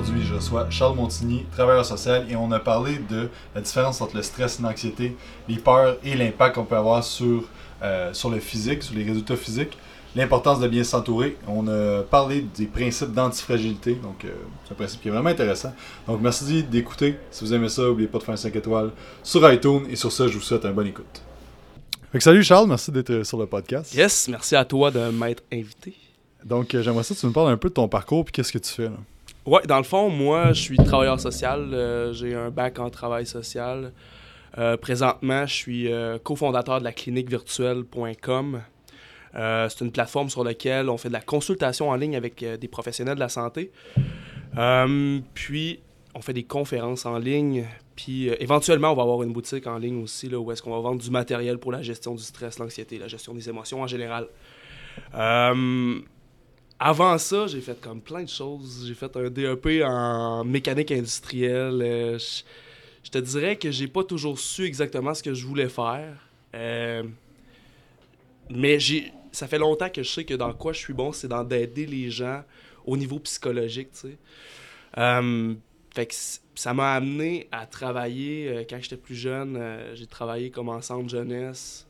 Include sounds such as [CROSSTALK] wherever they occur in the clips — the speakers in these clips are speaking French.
Aujourd'hui, je reçois Charles Montigny, travailleur social, et on a parlé de la différence entre le stress et l'anxiété, les peurs et l'impact qu'on peut avoir sur, euh, sur le physique, sur les résultats physiques, l'importance de bien s'entourer. On a parlé des principes d'antifragilité, donc euh, c'est un principe qui est vraiment intéressant. Donc merci d'écouter. Si vous aimez ça, n'oubliez pas de faire un 5 étoiles sur iTunes, et sur ça, je vous souhaite un bon écoute. Fait que salut Charles, merci d'être sur le podcast. Yes, merci à toi de m'être invité. Donc, euh, j'aimerais ça que tu me parles un peu de ton parcours puis qu'est-ce que tu fais là? Ouais, dans le fond, moi, je suis travailleur social. euh, j'ai un bac en travail social. Euh, présentement, je suis euh, cofondateur de la clinique virtuelle.com. C'est une plateforme sur laquelle on fait de la consultation en ligne avec des professionnels de la santé. Puis, on fait des conférences en ligne. Puis, éventuellement, on va avoir une boutique en ligne aussi, là, où est-ce qu'on va vendre du matériel pour la gestion du stress, l'anxiété, la gestion des émotions en général. Avant ça, j'ai fait comme plein de choses. J'ai fait un DEP en mécanique industrielle. Euh, je, te dirais que j'ai pas toujours su exactement ce que je voulais faire. Euh, mais j'ai, ça fait longtemps que je sais que dans quoi je suis bon, c'est dans d'aider les gens au niveau psychologique, tu sais. Euh, fait que ça m'a amené à travailler quand j'étais plus jeune. j'ai travaillé comme en centre jeunesse.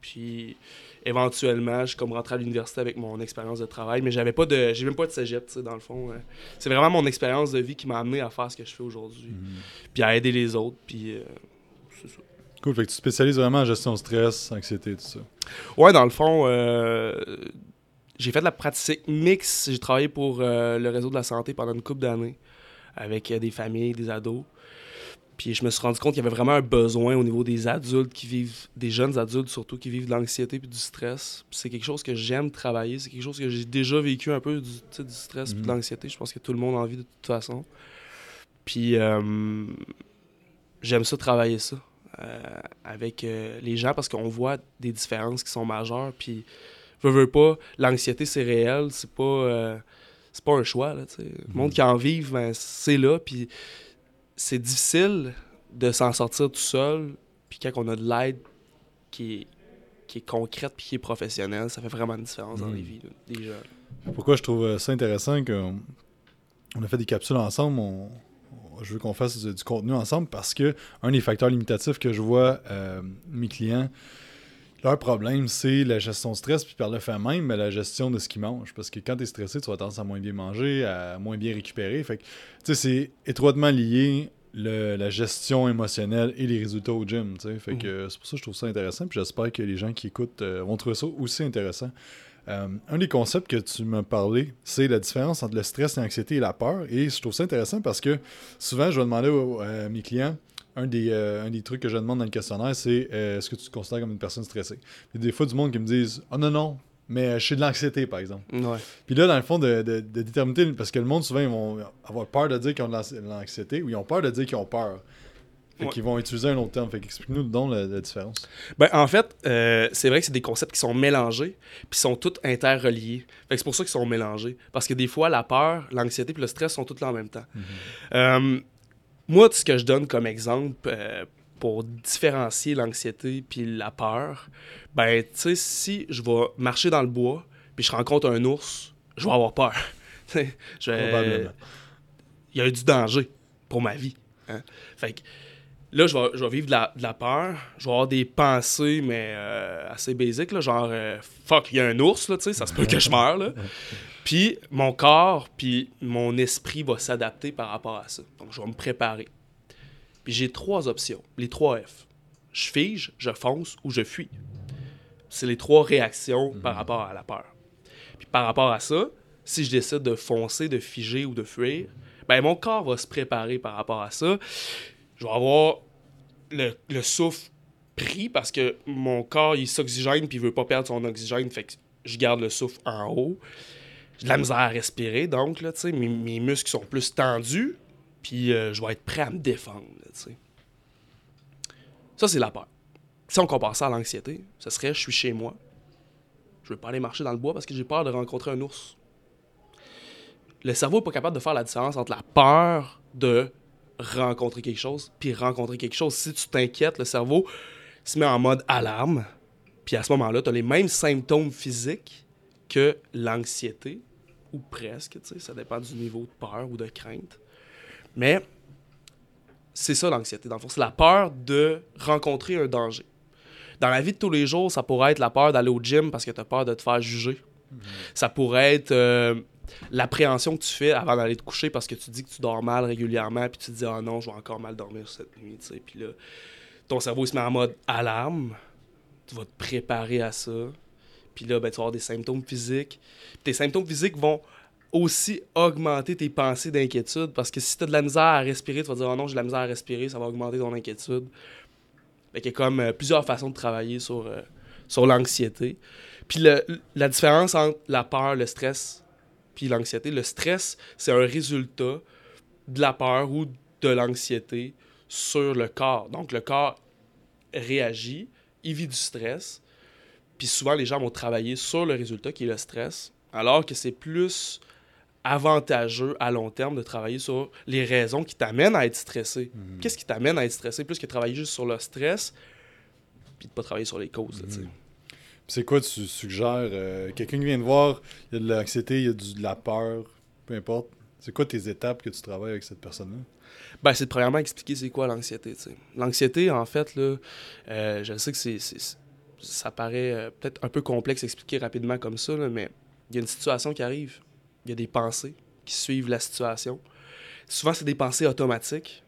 Puis éventuellement, je suis comme rentré à l'université avec mon expérience de travail, mais j'avais pas de j'ai même pas de cégep, tu sais, dans le fond. euh. c'est vraiment mon expérience de vie qui m'a amené à faire ce que je fais aujourd'hui, puis à aider les autres, puis euh, c'est ça. Cool, fait que tu spécialises vraiment en gestion de stress, anxiété, tout ça. Ouais, dans le fond, euh, j'ai fait de la pratique mixte. J'ai travaillé pour le réseau de la santé pendant une couple d'années avec des familles, des ados. Puis je me suis rendu compte qu'il y avait vraiment un besoin au niveau des adultes qui vivent, des jeunes adultes surtout, qui vivent de l'anxiété puis du stress. C'est quelque chose que j'aime travailler. C'est quelque chose que j'ai déjà vécu un peu, du, stress puis de Mhm. l'anxiété. Je pense que tout le monde a envie de toute façon. Puis euh, j'aime ça travailler ça euh, avec euh, les gens parce qu'on voit des différences qui sont majeures. Puis, veux, veux pas, l'anxiété, c'est réel, c'est pas, c'est pas un choix. Là. Le monde qui en vive, ben, c'est là. Puis, c'est difficile de s'en sortir tout seul. Puis, quand on a de l'aide qui est, qui est concrète puis qui est professionnelle, ça fait vraiment une différence dans les vies là, des gens. Pourquoi je trouve ça intéressant qu'on on a fait des capsules ensemble, on- on- je veux qu'on fasse du, du contenu ensemble parce que un des facteurs limitatifs que je vois euh, mes clients, leur problème, c'est la gestion de stress, puis par le fait même, mais la gestion de ce qu'ils mangent. Parce que quand tu es stressé, tu vas tendance à moins bien manger, à moins bien récupérer. Fait que, tu sais, c'est étroitement lié le- la gestion émotionnelle et les résultats au gym. Fait que euh, c'est pour ça que je trouve ça intéressant. Puis j'espère que les gens qui écoutent euh, vont trouver ça aussi intéressant. Euh, un des concepts que tu m'as parlé, c'est la différence entre le stress, l'anxiété et la peur. Et je trouve ça intéressant parce que souvent, je vais demander à mes clients, un des, euh, un des trucs que je demande dans le questionnaire, c'est euh, est-ce que tu te considères comme une personne stressée? Il y a des fois du monde qui me disent Oh non, non, mais euh, je suis de l'anxiété, par exemple. Ouais. Puis là, dans le fond, de, de, de déterminer, parce que le monde, souvent, ils vont avoir peur de dire qu'ils ont de l'anxi- de l'anxiété ou ils ont peur de dire qu'ils ont peur. Fait Ouais. qu'ils vont utiliser un autre terme. Fait qu'explique-nous donc la, la différence. Ben, en fait, euh, c'est vrai que c'est des concepts qui sont mélangés, puis sont tous interreliés. Fait que c'est pour ça qu'ils sont mélangés. Parce que des fois, la peur, l'anxiété puis le stress sont tous là en même temps. Euh, moi, ce que je donne comme exemple euh, pour différencier l'anxiété puis la peur, ben, tu sais, si je vais marcher dans le bois, puis je rencontre un ours, je vais avoir peur. [LAUGHS] Je vais- Probablement. il y a eu du danger pour ma vie. hein. Fait que là, je vais, je vais vivre de la, de la peur. Je vais avoir des pensées, mais euh, assez basiques, là, genre euh, fuck, il y a un ours, là, tu sais, ça se peut que je meure. Là. [LAUGHS] Puis mon corps, puis mon esprit va s'adapter par rapport à ça. Donc, je vais me préparer. Puis j'ai trois options, les trois F. Je fige, je fonce ou je fuis. C'est les trois réactions par rapport à la peur. Puis par rapport à ça, si je décide de foncer, de figer ou de fuir, ben mon corps va se préparer par rapport à ça. Je vais avoir le, le souffle pris parce que mon corps il s'oxygène puis il veut pas perdre son oxygène, fait que je garde le souffle en haut. J'ai de la misère à respirer donc là, tu sais, mes, mes muscles sont plus tendus, puis euh, je vais être prêt à me défendre, tu sais. Ça c'est la peur. Si on compare ça à l'anxiété, ce serait je suis chez moi. Je veux pas aller marcher dans le bois parce que j'ai peur de rencontrer un ours le cerveau n'est pas capable de faire la différence entre la peur de rencontrer quelque chose puis rencontrer quelque chose. Si tu t'inquiètes, le cerveau se met en mode alarme. Puis à ce moment-là, tu as les mêmes symptômes physiques que l'anxiété ou presque, tu sais, ça dépend du niveau de peur ou de crainte. Mais c'est ça l'anxiété, dans le fond. C'est la peur de rencontrer un danger. Dans la vie de tous les jours, ça pourrait être la peur d'aller au gym parce que tu as peur de te faire juger. Ça pourrait être euh, l'appréhension que tu fais avant d'aller te coucher parce que tu dis que tu dors mal régulièrement, puis tu te dis, ah non, je vais encore mal dormir cette nuit, tu sais. Puis là, ton cerveau il se met en mode alarme. Tu vas te préparer à ça. Puis là, ben, tu vas avoir des symptômes physiques. tes symptômes physiques vont aussi augmenter tes pensées d'inquiétude parce que si tu as de la misère à respirer, tu vas dire oh non, j'ai de la misère à respirer, ça va augmenter ton inquiétude. il y a comme euh, plusieurs façons de travailler sur, euh, sur l'anxiété. Puis la différence entre la peur, le stress, puis l'anxiété, le stress, c'est un résultat de la peur ou de l'anxiété sur le corps. Donc le corps réagit, il vit du stress, puis souvent les gens vont travailler sur le résultat qui est le stress, alors que c'est plus avantageux à long terme de travailler sur les raisons qui t'amènent à être stressé. Mhm. Qu'est-ce qui t'amène à être stressé plus que travailler juste sur le stress puis de pas travailler sur les causes. Mhm. C'est quoi tu suggères euh, Quelqu'un vient de voir, il y a de l'anxiété, il y a de la peur, peu importe. C'est quoi tes étapes que tu travailles avec cette personne-là? Ben, c'est premièrement expliquer c'est quoi l'anxiété. L'anxiété, en fait, là, euh, je sais que c'est, ça paraît euh, peut-être un peu complexe à expliquer rapidement comme ça, mais il y a une situation qui arrive il y a des pensées qui suivent la situation. Souvent, c'est des pensées automatiques.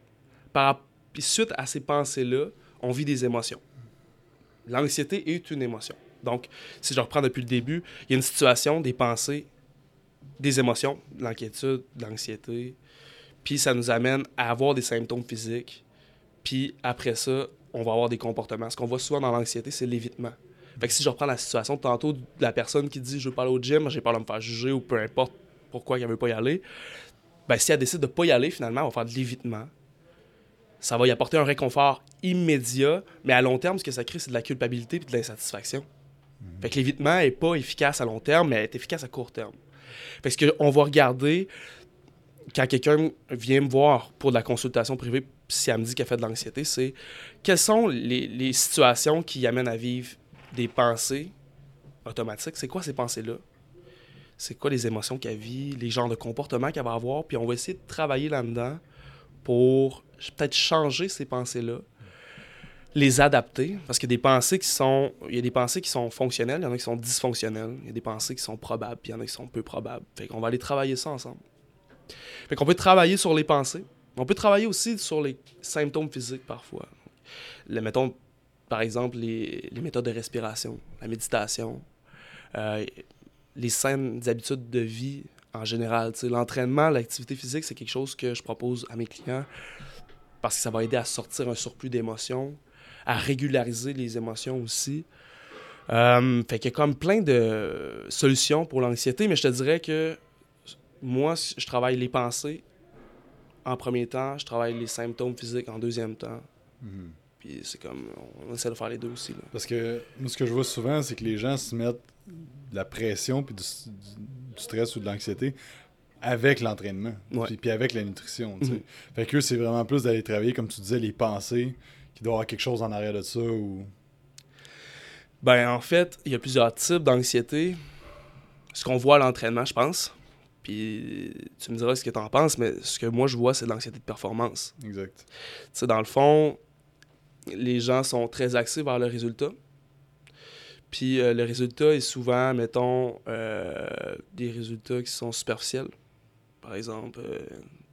Par... Suite à ces pensées-là, on vit des émotions. L'anxiété est une émotion. Donc, si je reprends depuis le début, il y a une situation, des pensées, des émotions, l'inquiétude, l'anxiété, puis ça nous amène à avoir des symptômes physiques, puis après ça, on va avoir des comportements. Ce qu'on voit souvent dans l'anxiété, c'est l'évitement. Fait que si je reprends la situation tantôt de la personne qui dit je veux pas aller au gym, j'ai peur de me faire juger ou peu importe pourquoi elle veut pas y aller, ben si elle décide de pas y aller, finalement, elle va faire de l'évitement. Ça va y apporter un réconfort immédiat, mais à long terme, ce que ça crée, c'est de la culpabilité et de l'insatisfaction. Mhm. Fait que l'évitement est pas efficace à long terme, mais elle est efficace à court terme. Fait que ce qu'on va regarder quand quelqu'un vient me voir pour de la consultation privée, si elle me dit qu'elle fait de l'anxiété, c'est quelles sont les, les situations qui amènent à vivre des pensées automatiques? C'est quoi ces pensées-là? c'est quoi les émotions qu'elle vit, les genres de comportements qu'elle va avoir, puis on va essayer de travailler là-dedans pour peut-être changer ces pensées-là, les adapter, parce qu'il y a des pensées qui sont, il y a des pensées qui sont fonctionnelles, il y en a qui sont dysfonctionnelles, il y a des pensées qui sont probables, puis il y en a qui sont peu probables. Fait qu'on va aller travailler ça ensemble. Fait qu'on peut travailler sur les pensées, on peut travailler aussi sur les symptômes physiques parfois. Mettons, par exemple, les, les méthodes de respiration, la méditation, euh, les saines habitudes de vie en général. L'entraînement, l'activité physique, c'est quelque chose que je propose à mes clients parce que ça va aider à sortir un surplus d'émotions, à régulariser les émotions aussi. Euh, fait qu'il y a comme plein de solutions pour l'anxiété, mais je te dirais que moi, je travaille les pensées en premier temps, je travaille les symptômes physiques en deuxième temps. Mhm. Puis c'est comme, on essaie de faire les deux aussi. Parce que moi, ce que je vois souvent, c'est que les gens se mettent de la pression puis du, stress ou de l'anxiété avec l'entraînement, puis, avec la nutrition. Mhm. Fait que c'est vraiment plus d'aller travailler, comme tu disais, les pensées, doit avoir quelque chose en arrière de ça ou? Ben, en fait, il y a plusieurs types d'anxiété. Ce qu'on voit à l'entraînement, je pense. Puis tu me diras ce que tu en penses, mais ce que moi je vois, c'est de l'anxiété de performance. Exact. Tu sais, dans le fond, les gens sont très axés vers le résultat. Puis euh, le résultat est souvent, mettons, euh, des résultats qui sont superficiels. Par exemple, euh,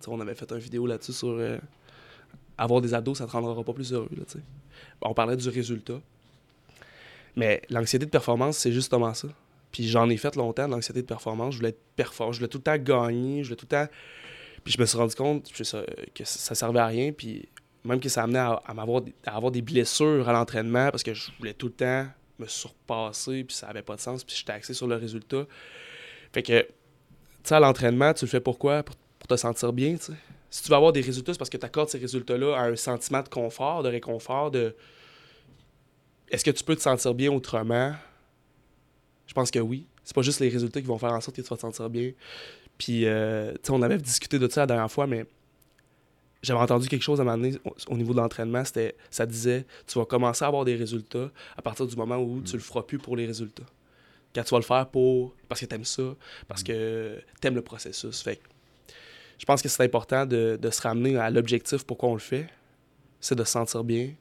on avait fait une vidéo là-dessus sur avoir des ados, ça te rendra pas plus heureux. Là, on parlait du résultat. Mais l'anxiété de performance, c'est justement ça. Puis j'en ai fait longtemps, l'anxiété de performance. Je voulais être performant, je voulais tout le temps gagner, je voulais tout le temps. Puis je me suis rendu compte que ça, servait à rien. Puis même que ça amenait à, avoir des blessures à l'entraînement parce que je voulais tout le temps me surpasser, puis ça avait pas de sens, puis j'étais axé sur le résultat. Fait que, tu sais, l'entraînement, tu le fais pourquoi? Pour, te sentir bien, tu sais. Si tu veux avoir des résultats, c'est parce que tu accordes ces résultats-là à un sentiment de confort, de réconfort, de... Est-ce que tu peux te sentir bien autrement? Je pense que oui. C'est pas juste les résultats qui vont faire en sorte que tu vas te sentir bien. Puis, euh, tu sais, on avait discuté de ça la dernière fois, mais j'avais entendu quelque chose à un moment donné au, niveau de l'entraînement, c'était ça disait tu vas commencer à avoir des résultats à partir du moment où tu le feras plus pour les résultats. quand tu vas le faire pour parce que t'aimes ça, parce que t'aimes le processus. Fait que je pense que c'est important de, de se ramener à l'objectif pourquoi on le fait. C'est de se sentir bien.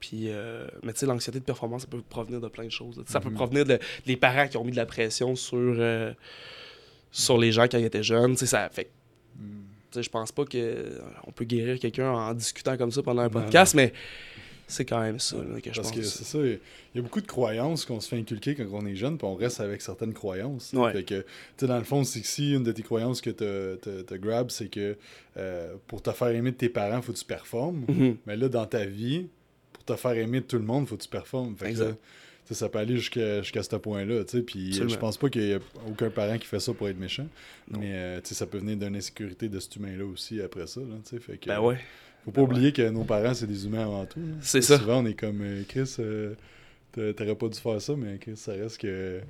Puis, euh, mais tu sais, l'anxiété de performance, ça peut provenir de plein de choses. Ça peut Mhm. provenir de, des parents qui ont mis de la pression sur, euh, sur les gens quand ils étaient jeunes. Tu sais, ça fait. Mm. tu sais, je pense pas que euh, on peut guérir quelqu'un en discutant comme ça pendant un Non, podcast, mais c'est quand même ça là, que je Parce pense. que c'est ça, il y a beaucoup de croyances qu'on se fait inculquer quand on est jeune, puis on reste avec certaines croyances. Ouais. Fait que, tu sais, dans le fond, c'est que si une de tes croyances que tu grab, c'est que euh, pour te faire aimer de tes parents, faut que tu performes. Mhm. Mais là, dans ta vie, pour te faire aimer de tout le monde, faut que tu performes. Fait Exact. ça peut aller jusqu'à ce point-là. Puis euh, je pense pas qu'il y a aucun parent qui fait ça pour être méchant. Non. Mais euh, ça peut venir d'une insécurité de cet humain-là aussi après ça. Là, tu sais, fait que, Ben ouais. Faut pas Ben oublier que nos parents, c'est des humains avant tout. là. C'est ça. Souvent, on est comme euh, Chris, euh, t'a- t'aurais pas dû faire ça, mais Chris, ça reste que.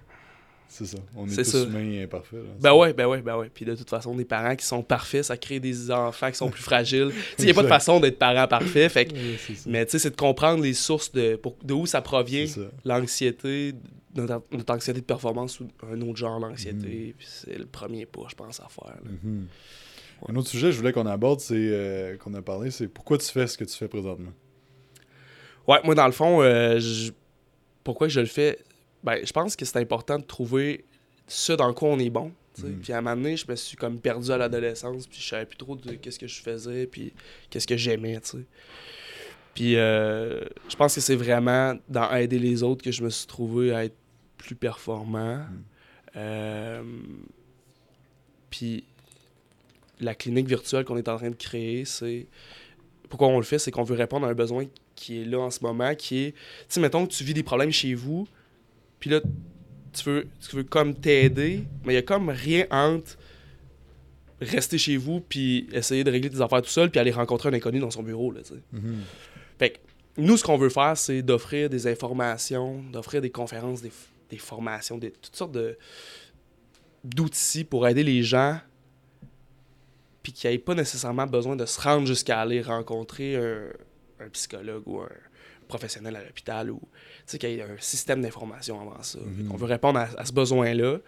C'est ça. On est, C'est tous ça. humains et imparfaits. là. Ben ouais, ben ouais, ben ouais. Puis de toute façon, des parents qui sont parfaits, ça crée des enfants qui sont plus fragiles. Il n'y a pas de façon d'être parent parfait. Fait que- Ouais, mais tu sais, c'est de comprendre les sources de, pour- de où ça provient, l'anxiété, notre, notre anxiété de performance ou un autre genre d'anxiété. Puis c'est le premier pas, je pense, à faire. là. Mhm. Un autre sujet que je voulais qu'on aborde, c'est euh, qu'on a parlé, c'est pourquoi tu fais ce que tu fais présentement? Ouais, moi, dans le fond, euh, je- pourquoi je le fais? Ben, je pense que c'est important de trouver ce dans quoi on est bon. Mhm. Puis à un moment donné, je me suis comme perdu à l'adolescence, puis je savais plus trop de qu'est-ce que je faisais, puis qu'est-ce que j'aimais, tu sais. Puis euh, je pense que c'est vraiment dans aider les autres que je me suis trouvé à être plus performant. Mhm. Euh, puis la clinique virtuelle qu'on est en train de créer, c'est pourquoi on le fait, c'est qu'on veut répondre à un besoin qui est là en ce moment, qui est, tu sais, mettons que tu vis des problèmes chez vous, puis là, tu veux, tu veux comme t'aider, mais il y a comme rien entre rester chez vous, puis essayer de régler tes affaires tout seul, puis aller rencontrer un inconnu dans son bureau, là, tu sais. Mhm. Fait que nous, ce qu'on veut faire, c'est d'offrir des informations, d'offrir des conférences, des, formations, des, toutes sortes de d'outils pour aider les gens, puis qu'ils n'aient pas nécessairement besoin de se rendre jusqu'à aller rencontrer un, un psychologue ou un professionnel à l'hôpital, ou qu'il y ait un système d'information avant ça. Mhm. On veut répondre à, à ce besoin-là.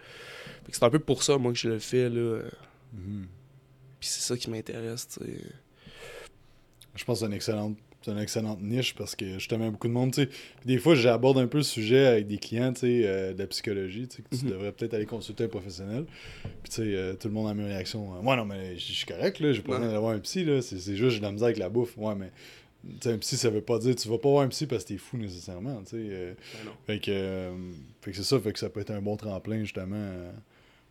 C'est un peu pour ça, moi, que je le fais, là. Mhm. Puis c'est ça qui m'intéresse. Je pense que c'est une excellente, c'est une excellente niche parce que justement, beaucoup de monde, tu sais. puis Des fois, j'aborde un peu le sujet avec des clients, tu sais, euh, de la psychologie, tu sais, que tu Mhm. devrais peut-être aller consulter un professionnel. Puis, tu sais, euh, tout le monde a une réaction. euh, Moi, non, mais je suis correct, là, j'ai pas Ouais. besoin d'aller voir un psy, là. C'est juste, j'ai de la misère avec la bouffe. Ouais, mais. Un psy, ça veut pas dire tu vas pas voir un psy parce que t'es fou nécessairement, euh, Ben fait que, euh, fait que c'est ça, fait que ça peut être un bon tremplin justement euh,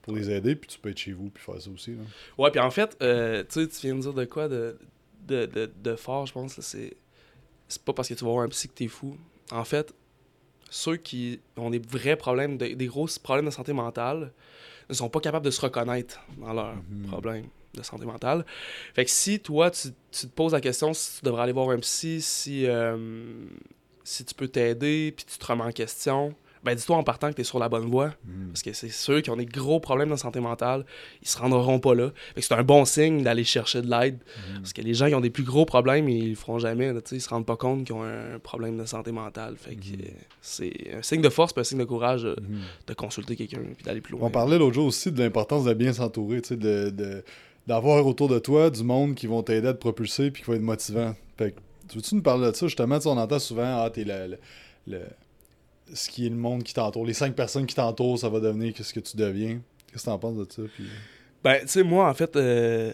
pour les aider, puis tu peux être chez vous puis faire ça aussi. Là. Ouais, puis en fait, euh, tu sais, tu viens de dire de quoi de, de, de, de fort, je pense. là, C'est c'est pas parce que tu vas voir un psy que t'es fou. En fait, ceux qui ont des vrais problèmes, de- des gros problèmes de santé mentale, ne sont pas capables de se reconnaître dans leurs Mhm. problèmes de santé mentale. Fait que si toi, tu, tu te poses la question si tu devrais aller voir un psy, si, euh, si tu peux t'aider, puis tu te remets en question, ben dis-toi en partant que tu es sur la bonne voie. Parce que c'est ceux qui ont des gros problèmes de santé mentale, ils se rendront pas là. Fait que c'est un bon signe d'aller chercher de l'aide. Mhm. Parce que les gens qui ont des plus gros problèmes, ils le feront jamais. Là, ils se rendent pas compte qu'ils ont un problème de santé mentale. Fait que euh, c'est un signe de force, un signe de courage de consulter quelqu'un puis d'aller plus loin. On parlait l'autre jour aussi de l'importance de bien s'entourer, tu sais, de, de- d'avoir autour de toi du monde qui vont t'aider à te propulser puis qui va être motivant. Fait que, tu veux-tu nous parler de ça? Justement? On entend souvent, ah, t'es le, le- le- ce qui est le monde qui t'entoure. Les cinq personnes qui t'entourent, ça va devenir qu'est-ce que tu deviens. Qu'est-ce que t'en penses de ça? Puis... Ben, tu sais, moi, en fait, euh,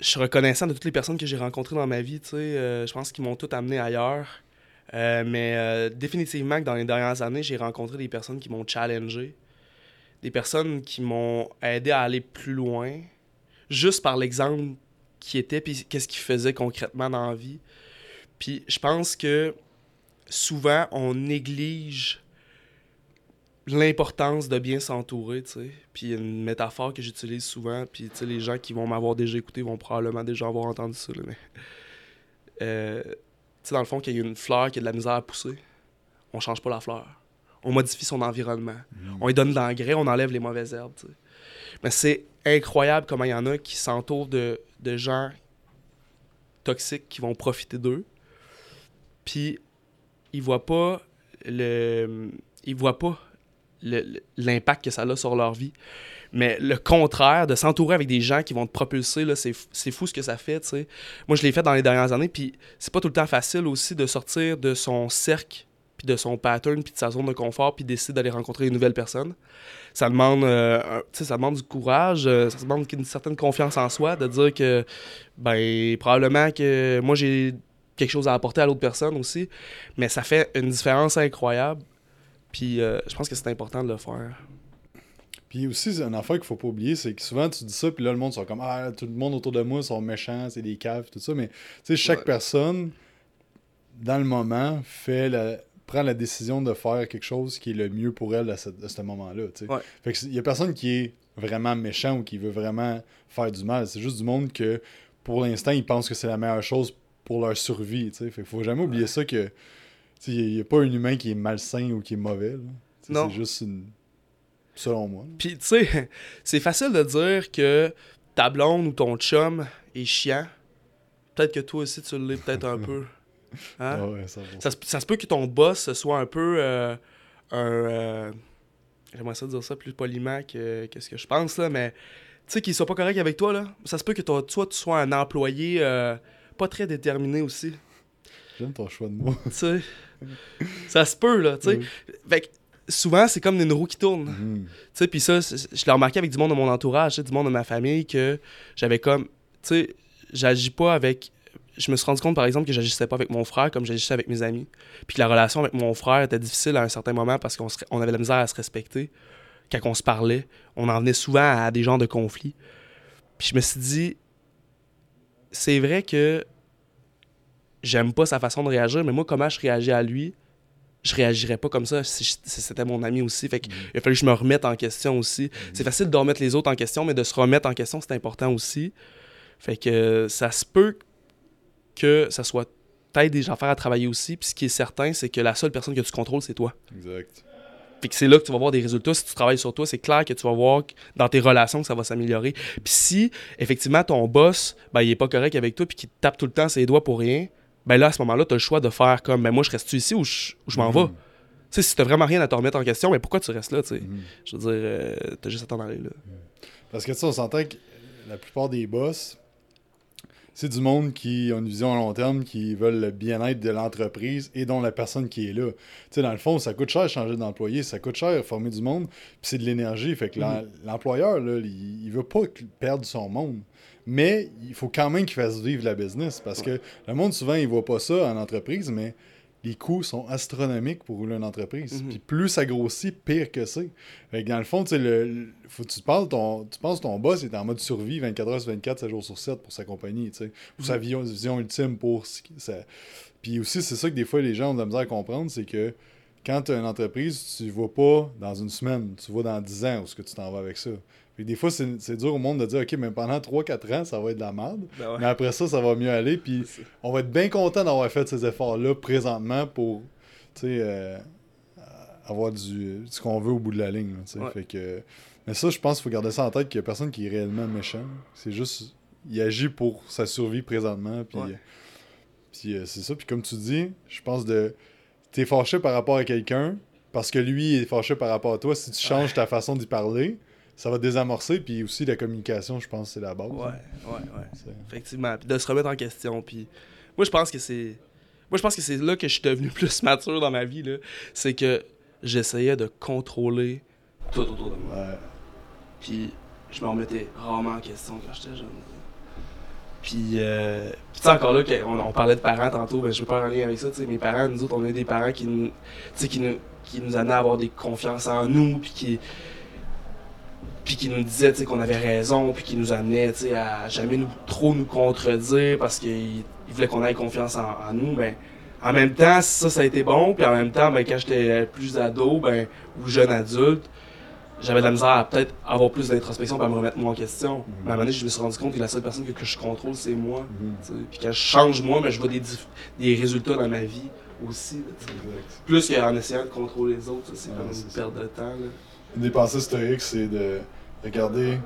je suis reconnaissant de toutes les personnes que j'ai rencontrées dans ma vie. Tu sais, euh, je pense qu'ils m'ont tout amené ailleurs. Euh, mais définitivement que dans les dernières années, j'ai rencontré des personnes qui m'ont challengé. Des personnes qui m'ont aidé à aller plus loin. Juste par l'exemple qui était, puis qu'est-ce qu'ils faisaient concrètement dans la vie. Puis je pense que souvent, on néglige l'importance de bien s'entourer, tu sais. Puis il y a une métaphore que j'utilise souvent, puis tu sais, les gens qui vont m'avoir déjà écouté vont probablement déjà avoir entendu ça, là, mais... Euh, tu sais, dans le fond, qu'il y a une fleur qui a de la misère à pousser, on change pas la fleur. On modifie son environnement. On lui donne de l'engrais, on enlève les mauvaises herbes, tu sais. Mais c'est incroyable comment il y en a qui s'entourent de, de gens toxiques qui vont profiter d'eux. Puis ils voient pas le voient pas l'impact que ça a sur leur vie. Mais le contraire, de s'entourer avec des gens qui vont te propulser, c'est fou ce que ça fait. sais. Moi, je l'ai fait dans les dernières années, puis c'est pas tout le temps facile aussi de sortir de son cercle, puis de son pattern, puis de sa zone de confort, puis décider d'aller rencontrer une nouvelle personne. Ça demande, euh, ça demande du courage, euh, ça demande une certaine confiance en soi, de dire que, ben, probablement que moi, j'ai quelque chose à apporter à l'autre personne aussi, mais ça fait une différence incroyable. Puis euh, je pense que c'est important de le faire. Puis aussi, un affaire qu'il faut pas oublier, c'est que souvent tu dis ça, puis là le monde sont comme Ah, tout le monde autour de moi sont méchants, c'est des caves, tout ça. Mais tu sais, chaque personne, dans le moment, fait la, prend la décision de faire quelque chose qui est le mieux pour elle à ce, ce moment-là. Fait que y a personne qui est vraiment méchant ou qui veut vraiment faire du mal. C'est juste du monde que pour l'instant, ils pensent que c'est la meilleure chose pour leur survie. Fait qu'il faut jamais oublier ça que il n'y a pas un humain qui est malsain ou qui est mauvais. C'est juste une. Selon moi. Puis, tu sais, [LAUGHS] c'est facile de dire que ta blonde ou ton chum est chiant. Peut-être que toi aussi, tu l'es peut-être un [LAUGHS] peu. Hein? ça, ça, se peut que ton boss soit un peu euh, un. Euh, j'aimerais ça dire ça plus poliment que, ce que je pense, là, mais tu sais, qu'il soit pas correct avec toi, là. Ça se peut que toi, tu sois un employé euh, pas très déterminé aussi. J'aime ton choix de mots. tu sais, ça se peut, là, tu sais. Fait souvent, c'est comme une roue qui tourne. Mhm. Tu sais, puis ça, je l'ai remarqué avec du monde de mon entourage, du monde de ma famille, que j'avais comme, tu sais, j'agis pas avec... Je me suis rendu compte, par exemple, que j'agissais pas avec mon frère comme j'agissais avec mes amis. Puis que la relation avec mon frère était difficile à un certain moment parce qu'on on avait la misère à se respecter. Quand on se parlait, on en venait souvent à des genres de conflits. Puis je me suis dit, c'est vrai que j'aime pas sa façon de réagir, mais moi, comment je réagis à lui, je réagirais pas comme ça si, c'était mon ami aussi. Fait qu'il mm. a fallu que je me remette en question aussi. Mm. C'est facile de remettre les autres en question, mais de se remettre en question, c'est important aussi. Fait que ça se peut que ça soit peut-être des affaires à travailler aussi. Puis ce qui est certain, c'est que la seule personne que tu contrôles, c'est toi. Exact. Fait que c'est là que tu vas voir des résultats. Si tu travailles sur toi, c'est clair que tu vas voir dans tes relations que ça va s'améliorer. Puis si, effectivement, ton boss, ben, il est pas correct avec toi puis qu'il te tape tout le temps ses doigts pour rien, ben là, à ce moment-là, tu as le choix de faire comme, ben moi, je reste ici ou je, m'en vais? Mm-hmm. Tu sais, si t'as vraiment rien à te remettre en question, mais pourquoi tu restes là, tu sais? Mm-hmm. Je veux dire, euh, t'as juste à t'en aller, là. Parce que, tu sais, on s'entend que la plupart des boss, c'est du monde qui a une vision à long terme, qui veulent le bien-être de l'entreprise et dont la personne qui est là. Tu sais, dans le fond, ça coûte cher changer d'employé, ça coûte cher former du monde, puis c'est de l'énergie. Fait que mm-hmm. l'employeur, là, il, il veut pas perdre son monde mais il faut quand même qu'ils fassent vivre la business parce que le monde, souvent, il voit pas ça en entreprise, mais les coûts sont astronomiques pour rouler une entreprise. Mhm. Puis plus ça grossit, pire que c'est. dans le fond, le, faut, tu, parles ton, tu penses que ton boss est en mode survie 24 heures sur 24, 7 jours sur 7 pour sa compagnie, pour sa mhm. vision, vision, ultime pour ça. Puis aussi, c'est ça que des fois les gens ont de la misère à comprendre, c'est que quand tu as une entreprise, tu ne vas pas dans une semaine, tu vas dans 10 ans où est-ce que tu t'en vas avec ça des fois, c'est dur au monde de dire, OK, mais pendant 3-4 ans, ça va être de la merde. Ben mais après ça, ça va mieux aller. Puis on va être bien content d'avoir fait ces efforts-là présentement pour, euh, avoir du, ce qu'on veut au bout de la ligne. Fait que, mais ça, je pense qu'il faut garder ça en tête qu'il n'y a personne qui est réellement méchant. C'est juste, il agit pour sa survie présentement. Puis, puis euh, c'est ça. Puis comme tu dis, je pense de. T'es fâché par rapport à quelqu'un parce que lui est fâché par rapport à toi. Si tu changes ta façon d'y parler, ça va désamorcer, puis aussi la communication, je pense, c'est la base. Ouais, ouais, ouais. Effectivement. Puis de se remettre en question. Puis moi, je pense que c'est. Moi, je pense que c'est là que je suis devenu [LAUGHS] plus mature dans ma vie. C'est que j'essayais de contrôler tout autour de moi. Ouais. Puis je me remettais rarement en question quand j'étais jeune. Puis, euh, puis encore là, on, on, parlait de parents tantôt, ben, je veux pas en lien avec ça. Mes parents, nous autres, on a des parents qui nous, qui nous, qui nous amenaient à avoir des confiances en nous, puis qui, puis qui nous disait qu'on avait raison, puis qui nous amenait à jamais nous, trop nous contredire parce qu'il voulait qu'on ait confiance en, nous, ben, en même temps, ça, ça a été bon, puis en même temps, ben, quand j'étais plus ado ben, ou jeune adulte, j'avais de la misère à peut-être avoir plus d'introspection pour me remettre moi en question. Mhm. Mais à un moment donné, je me suis rendu compte que la seule personne que, je contrôle, c'est moi. Mhm. Puis quand je change moi, ben, je vois des, des résultats dans ma vie aussi. plus qu'en essayant de contrôler les autres, c'est comme une perte de temps. Là des pensées stoïques, c'est de regarder,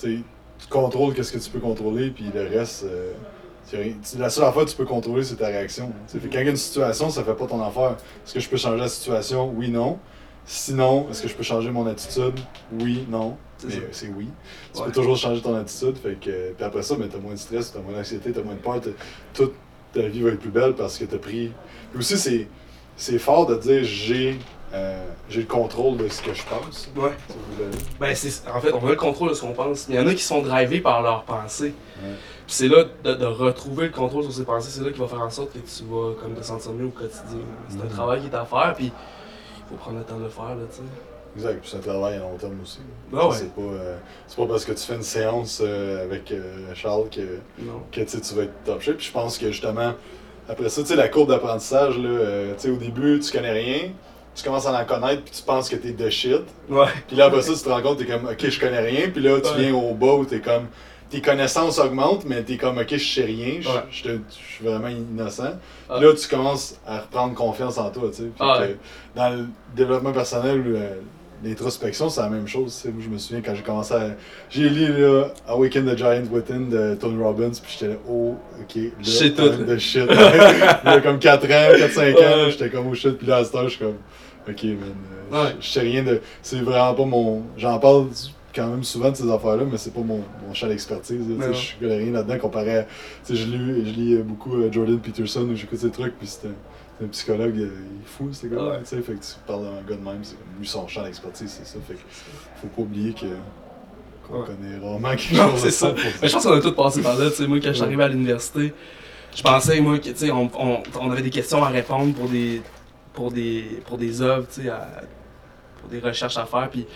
tu contrôles qu'est-ce que tu peux contrôler, puis le reste, euh, la seule affaire que tu peux contrôler, c'est ta réaction. Fait quand il y a une situation, ça fait pas ton affaire. Est-ce que je peux changer la situation? Oui, non. Sinon, est-ce que je peux changer mon attitude? Oui, non. C'est Mais ça. c'est oui. Tu Ouais. peux toujours changer ton attitude. Fait que, puis après ça, ben, t'as moins de stress, t'as moins d'anxiété, t'as moins de peur. Toute ta vie va être plus belle parce que t'as pris. Puis aussi, c'est, c'est fort de dire j'ai, euh, j'ai le contrôle de ce que je pense. Ouais. Ben, c'est, en fait, on a le contrôle de ce qu'on pense. Mais il y en a qui sont drivés par leurs pensées. Ouais. Puis c'est là de, de retrouver le contrôle sur ses pensées, c'est là qui va faire en sorte que tu vas comme te sentir mieux au quotidien. C'est un Mhm. travail qui est à faire, puis il faut prendre le temps de le faire, là, tu sais. Exact. Puis c'est un travail à long terme aussi. Ah ouais. C'est, pas, euh, c'est pas parce que tu fais une séance euh, avec Charles que. Que tu vas être top shape. Puis je pense que justement, après ça, tu sais, la courbe d'apprentissage, là, au début, tu connais rien, tu commences à en connaître, puis tu penses que t'es de shit. Ouais. Puis là, après ça, tu te rends compte, t'es comme, ok, je connais rien. Puis là, tu Ouais. viens au bas où t'es comme, tes connaissances augmentent, mais t'es comme, ok, je sais rien, je Ouais. je te- je suis vraiment innocent. Ah. Puis là, tu commences à reprendre confiance en toi, tu sais. Ah. Dans le développement personnel, euh, l'introspection, c'est la même chose. Moi, je me souviens quand j'ai commencé à. J'ai lu là, Awaken the Giant Within de Tony Robbins, puis j'étais là, oh, ok, là, tout, de shit. [LAUGHS] Il y a comme 4 ans, 4-5 ans, j'étais comme au shit, puis là, à cette heure, je suis comme, ok, man, euh, Ouais. je sais rien de. C'est vraiment pas mon. J'en parle quand même souvent de ces affaires-là, mais c'est pas mon, mon champ d'expertise. Je connais rien là-dedans comparé à. Je lis, je lis beaucoup euh, Jordan Peterson, où j'écoute ses trucs, puis c'est un, c'est un psychologue, euh, il est fou, ce gars Ouais. tu sais, fait que tu parles d'un gars de même, c'est comme lui, son champ d'expertise, c'est ça. Fait que faut pas oublier que. qu'on Ouais. connaît rarement quelque [LAUGHS] Non, chose c'est ça. pour Mais je pense qu'on a tous passé par là. Tu sais, moi, quand je suis arrivé à l'université, je pensais, moi, que, tu sais, on, on, on avait des questions à répondre pour des, pour des, pour des œuvres, tu sais, pour des recherches à faire. Puis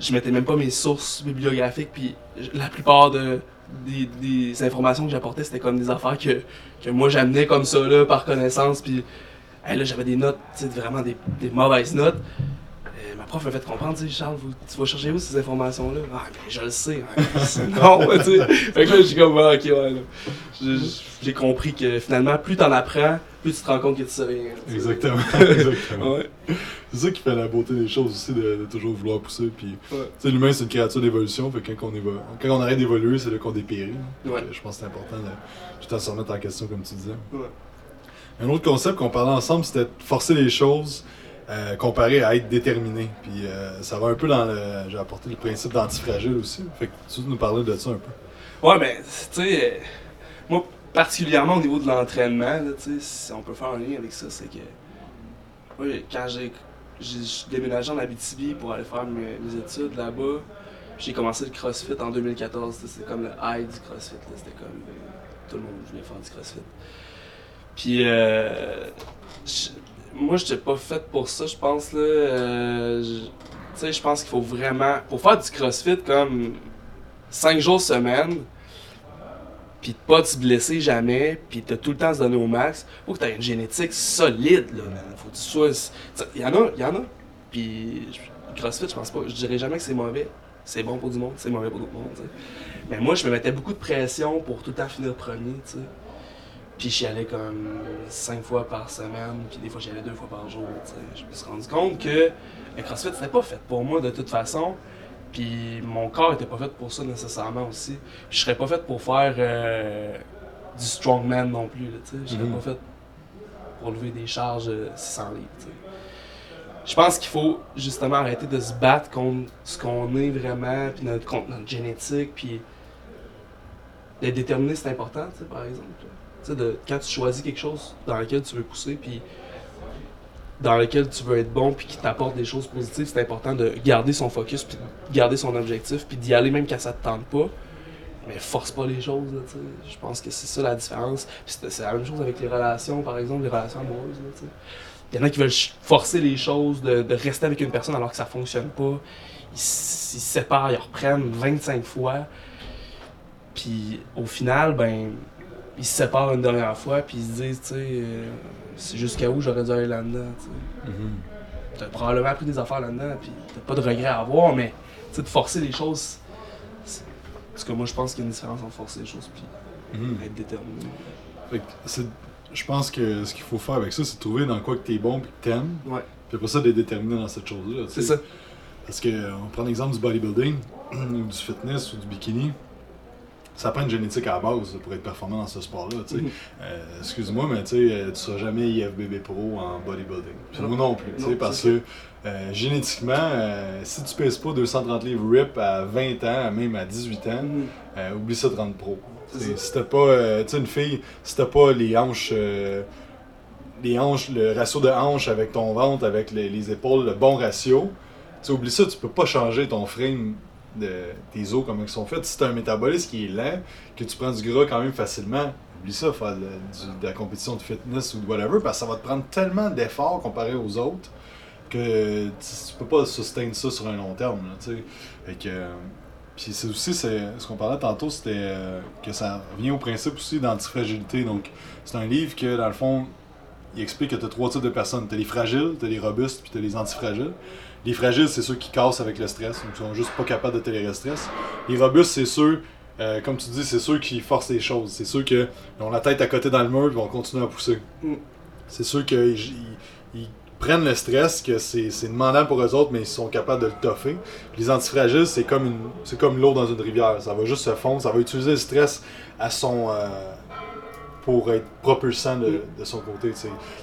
je mettais même pas mes sources bibliographiques. Puis la plupart de, des, informations que j'apportais, c'était comme des affaires que, que moi j'amenais comme ça, là, par connaissance. Puis là, j'avais des notes, vraiment des mauvaises notes. Prof m'a fait comprendre, tu sais, Charles, vous- tu vas chercher où ces informations-là? Ah, mais je le sais. hein. [LAUGHS] non, tu sais. Fait que là, j'ai comme, ah, ok, ouais, là. J'ai- compris que finalement, plus t'en apprends, plus tu te rends compte que tu sais rien. Exactement. [LAUGHS] Exactement. Ouais. C'est ça qui fait la beauté des choses aussi, de, de toujours vouloir pousser. Puis, Ouais. l'humain, c'est une créature d'évolution. Fait que quand on, évo- quand on arrête d'évoluer, c'est là qu'on dépérit. Ouais. Je pense que c'est important de tout se remettre en question, comme tu disais. Un autre concept qu'on parlait ensemble, c'était de forcer les choses euh, comparé à être déterminé. Puis euh, ça va un peu dans le. J'ai apporté le principe d'antifragile aussi. Fait que tu veux nous parler de ça un peu? Ouais, mais, tu sais, euh, moi, particulièrement au niveau de l'entraînement, tu sais, si on peut faire un lien avec ça, c'est que, quand j'ai déménagé en Abitibi pour aller faire mes, mes études là-bas, j'ai commencé le CrossFit en 2014, tu sais, c'était comme le high du CrossFit, c'était comme, tout le monde voulait faire du CrossFit. Puis, moi, je pas fait pour ça, je pense, là, euh, je- pense qu'il faut vraiment, pour faire du CrossFit comme 5 jours semaine, puis de pas te blesser jamais, puis de tout le temps se donner au max, faut que tu aies une génétique solide, là, man. Faut que tu sois... Il y en a, il y en a. Puis CrossFit, je pense pas, je dirais jamais que c'est mauvais. C'est bon pour du monde, c'est mauvais pour d'autres sais. Mais moi, je me mettais beaucoup de pression pour tout le temps finir premier, tu sais. Puis j'y allais comme cinq fois par semaine, puis des fois j'y allais deux fois par jour. Je me suis rendu compte que le CrossFit, c'était pas fait pour moi de toute façon. Puis mon corps était pas fait pour ça nécessairement aussi. Puis je serais pas fait pour faire euh, du strongman non plus. Je serais Mhm. pas fait pour lever des charges euh, 600 livres. Je pense qu'il faut justement arrêter de se battre contre ce qu'on est vraiment, puis notre, contre notre génétique, puis d'être déterminé, c'est important, par exemple. là. De, quand tu choisis quelque chose dans lequel tu veux pousser, puis dans lequel tu veux être bon, puis qui t'apporte des choses positives, c'est important de garder son focus, puis de garder son objectif, puis d'y aller même quand ça te tente pas. Mais force pas les choses, tu sais. Je pense que c'est ça la différence. C'est la même chose avec les relations, par exemple, les relations amoureuses, tu. Il y en a qui veulent forcer les choses, de, rester avec une personne alors que ça fonctionne pas. Ils se séparent, ils reprennent 25 fois. Puis au final, ben, ils se séparent une dernière fois, puis ils se disent, tu sais, euh, c'est jusqu'à où j'aurais dû aller là-dedans, tu sais. T'as probablement appris des affaires là-dedans, puis t'as pas de regrets à avoir, mais tu sais, de forcer les choses. c'est- Parce que moi, je pense qu'il y a une différence entre forcer les choses puis Mhm. être déterminé. Fait que c'est- je pense que ce qu'il faut faire avec ça, c'est de trouver dans quoi que t'es bon et que t'aimes. Ouais. Puis après ça, d'être déterminé dans cette chose-là. tu C'est sais. ça. Parce que, on prend l'exemple du bodybuilding, [CLEARS THROAT] ou du fitness, ou du bikini. Ça prend une génétique à la base pour être performant dans ce sport-là. Euh, Excuse-moi, mais tu sais, euh, tu seras jamais IFBB Pro en bodybuilding. Puis Non. moi non plus, Non, parce que euh, génétiquement, euh, si tu pèses pas 230 livres RIP à 20 ans, même à 18 ans, Mhm. oublie ça de rendre pro. Si t'as pas, tu une fille, si t'as pas les hanches, les hanches, le ratio de hanches avec ton ventre, avec les, les épaules, le bon ratio, tu oublie ça, tu peux pas changer ton frame de tes os comme ils sont faits. Si t'as un métabolisme qui est lent, que tu prends du gras quand même facilement, oublie ça, faire de, la compétition de fitness ou de whatever, parce que ça va te prendre tellement d'efforts comparé aux autres que tu, tu peux pas sustain ça sur un long terme, là, tu que, euh, puis c'est aussi, ce qu'on parlait tantôt, c'était euh, que ça revient au principe aussi d'antifragilité. Donc, c'est un livre que, dans le fond, il explique que tu as trois types de personnes. Tu as les fragiles, tu as les robustes, puis tu as les antifragiles. Les fragiles, c'est ceux qui cassent avec le stress, donc ils sont juste pas capables de tolérer le stress. Les robustes, c'est ceux, euh, comme tu dis, c'est ceux qui forcent les choses. C'est ceux qui ont la tête à côté dans le mur et vont continuer à pousser. Mm. C'est ceux qui prennent le stress, que c'est c'est demandant pour eux autres, mais ils sont capables de le toffer. Les antifragiles, c'est comme une c'est comme l'eau dans une rivière. Ça va juste se fondre, ça va utiliser le stress à son euh, pour être propulsant de, de son côté.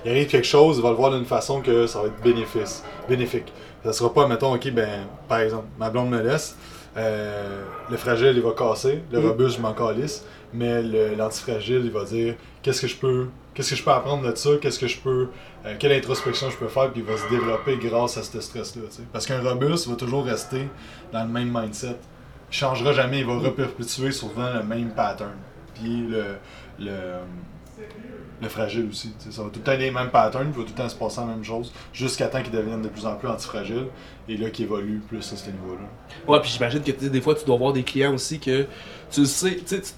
Il arrive quelque chose, il va le voir d'une façon que ça va être bénéfice, bénéfique. Ça sera pas, mettons, ok, ben, par exemple, ma blonde me laisse, euh, le fragile, il va casser, le Mm. robuste, je m'en calisse, mais le- l'antifragile, il va dire qu'est-ce que je peux, qu'est-ce que je peux apprendre de ça, qu'est-ce que je peux, euh, quelle introspection je peux faire, puis il va se développer grâce à ce stress-là. Parce qu'un robuste va toujours rester dans le même mindset. Il changera jamais, il va reperpétuer souvent le même pattern. Puis le, le, le fragile aussi. Ça va tout le temps être les mêmes patterns, il va tout le temps se passer la même chose, jusqu'à temps qu'ils deviennent de plus en plus antifragiles, et là qu'ils évoluent plus à ce niveau-là. Ouais, puis j'imagine que des fois, tu dois avoir des clients aussi que tu le sais, tu sais,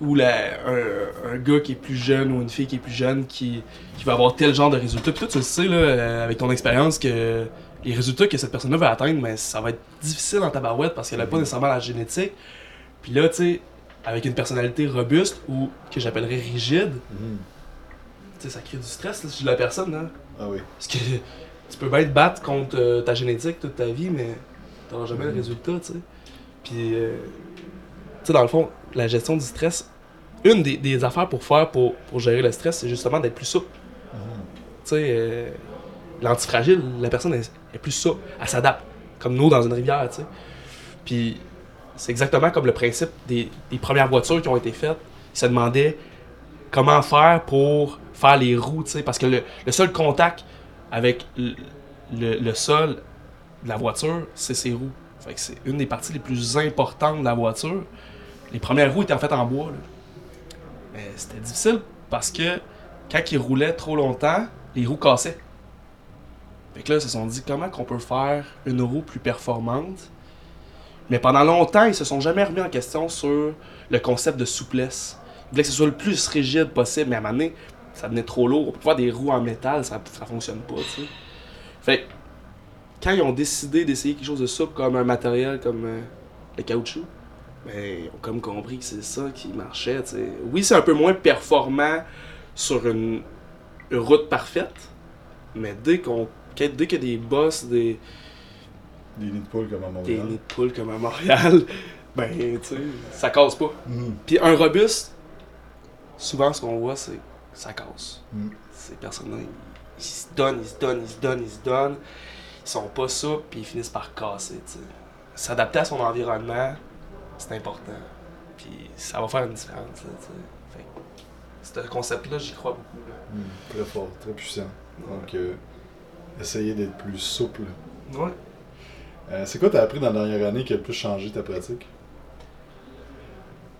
ou la, un, un gars qui est plus jeune ou une fille qui est plus jeune qui, qui va avoir tel genre de résultats. Puis toi, tu le sais, là, euh, avec ton expérience, que les résultats que cette personne-là va atteindre, mais ça va être difficile en tabarouette parce qu'elle a pas nécessairement la génétique. Puis là, tu sais, avec une personnalité robuste ou que j'appellerais rigide, tu sais, ça crée du stress là, sur la personne. Là. Ah oui. Parce que [LAUGHS] tu peux bien te battre contre euh, ta génétique toute ta vie, mais t'auras jamais le résultat, tu sais. Puis, euh, tu sais, dans le fond, la gestion du stress, une des, des affaires pour faire pour, pour gérer le stress, c'est justement d'être plus souple. Tu sais, euh, l'antifragile, la personne est, est plus souple, elle s'adapte, comme nous dans une rivière, tu sais. Puis, c'est exactement comme le principe des, premières voitures qui ont été faites. Ils se demandaient comment faire pour faire les roues, parce que le, seul contact avec le sol de la voiture, c'est ses roues. Fait que c'est une des parties les plus importantes de la voiture. Les premières roues étaient en fait en bois. là. Mais c'était difficile parce que quand ils roulaient trop longtemps, les roues cassaient. Fait que là, ils se sont dit comment qu'on peut faire une roue plus performante. Mais pendant longtemps, ils se sont jamais remis en question sur le concept de souplesse. Ils voulaient que ce soit le plus rigide possible, mais à un moment donné, ça devenait trop lourd. On peut faire des roues en métal, ça, ça fonctionne pas, tu sais. Fait quand ils ont décidé d'essayer quelque chose de souple comme un matériel comme euh, le caoutchouc, ben, ils ont comme compris que c'est ça qui marchait, tu. Oui, c'est un peu moins performant sur une, une route parfaite, mais dès qu'on dès qu'il y a des bosses, des, Des nids de poule comme à des Montréal. nids de poule comme à Montréal, [LAUGHS] ben, tu sais, ça casse pas. Mhm. Puis un robuste, souvent ce qu'on voit, c'est que ça casse. Mm. Ces personnes-là, ils, ils se donnent, ils se donnent, ils se donnent, ils se donnent. Ils sont pas ça, puis ils finissent par casser. tu sais. S'adapter à son environnement, c'est important. Puis ça va faire une différence. Là, tu sais. Fait que ce concept-là, j'y crois beaucoup. là. Mhm. Très fort, très puissant. Donc, euh, essayez d'être plus souple. Ouais. Euh, c'est quoi t'as appris dans la dernière année qui a le plus changé ta pratique?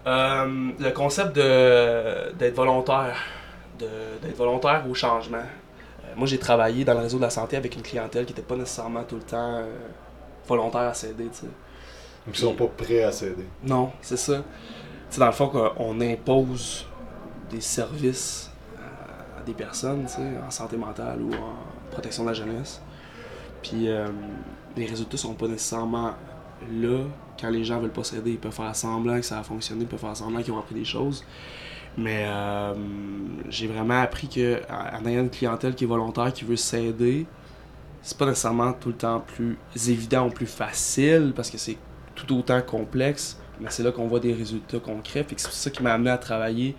Euh, le concept de d'être volontaire, de- d'être volontaire au changement. Euh, moi, j'ai travaillé dans le réseau de la santé avec une clientèle qui n'était pas nécessairement tout le temps volontaire à s'aider. tu sais. Donc, ils sont pas prêts à s'aider. Non, c'est ça. Dans le fond, qu'on- on impose des services à, à des personnes, en santé mentale ou en protection de la jeunesse. Puis les résultats sont pas nécessairement là quand les gens veulent pas s'aider. Ils peuvent faire semblant que ça a fonctionné, ils peuvent faire semblant qu'ils ont appris des choses. Mais euh, j'ai vraiment appris que en ayant une clientèle qui est volontaire, qui veut s'aider, c'est pas nécessairement tout le temps plus évident ou plus facile parce que c'est tout autant complexe, mais c'est là qu'on voit des résultats concrets. Fait que c'est ça qui m'a amené à travailler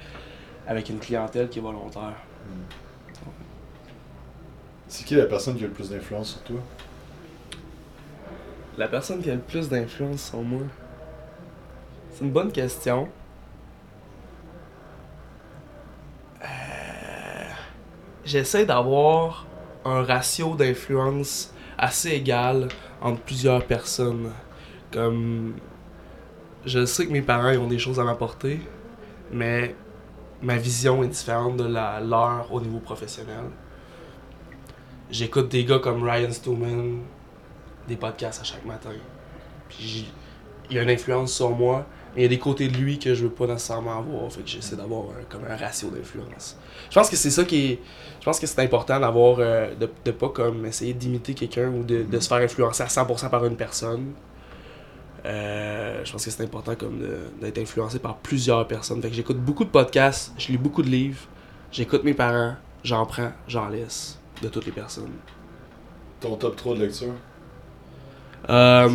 avec une clientèle qui est volontaire. C'est qui la personne qui a le plus d'influence sur toi? La personne qui a le plus d'influence sur moi? C'est une bonne question. Euh, J'essaie d'avoir un ratio d'influence assez égal entre plusieurs personnes. Comme je sais que mes parents ont des choses à m'apporter, mais ma vision est différente de la leur au niveau professionnel. J'écoute des gars comme Ryan Stewman, des podcasts à chaque matin. Puis il a une influence sur moi, mais il y a des côtés de lui que je veux pas nécessairement avoir, fait j'essaie d'avoir un, comme un ratio d'influence. Je pense que c'est ça qui est je pense que c'est important d'avoir euh, de, de pas comme essayer d'imiter quelqu'un ou de, de se faire influencer à 100% par une personne. Euh, je pense que c'est important comme d'être influencé par plusieurs personnes. Fait j'écoute beaucoup de podcasts, je lis beaucoup de livres, j'écoute mes parents, j'en prends, j'en laisse de toutes les personnes. Ton top 3 de lecture? Euh,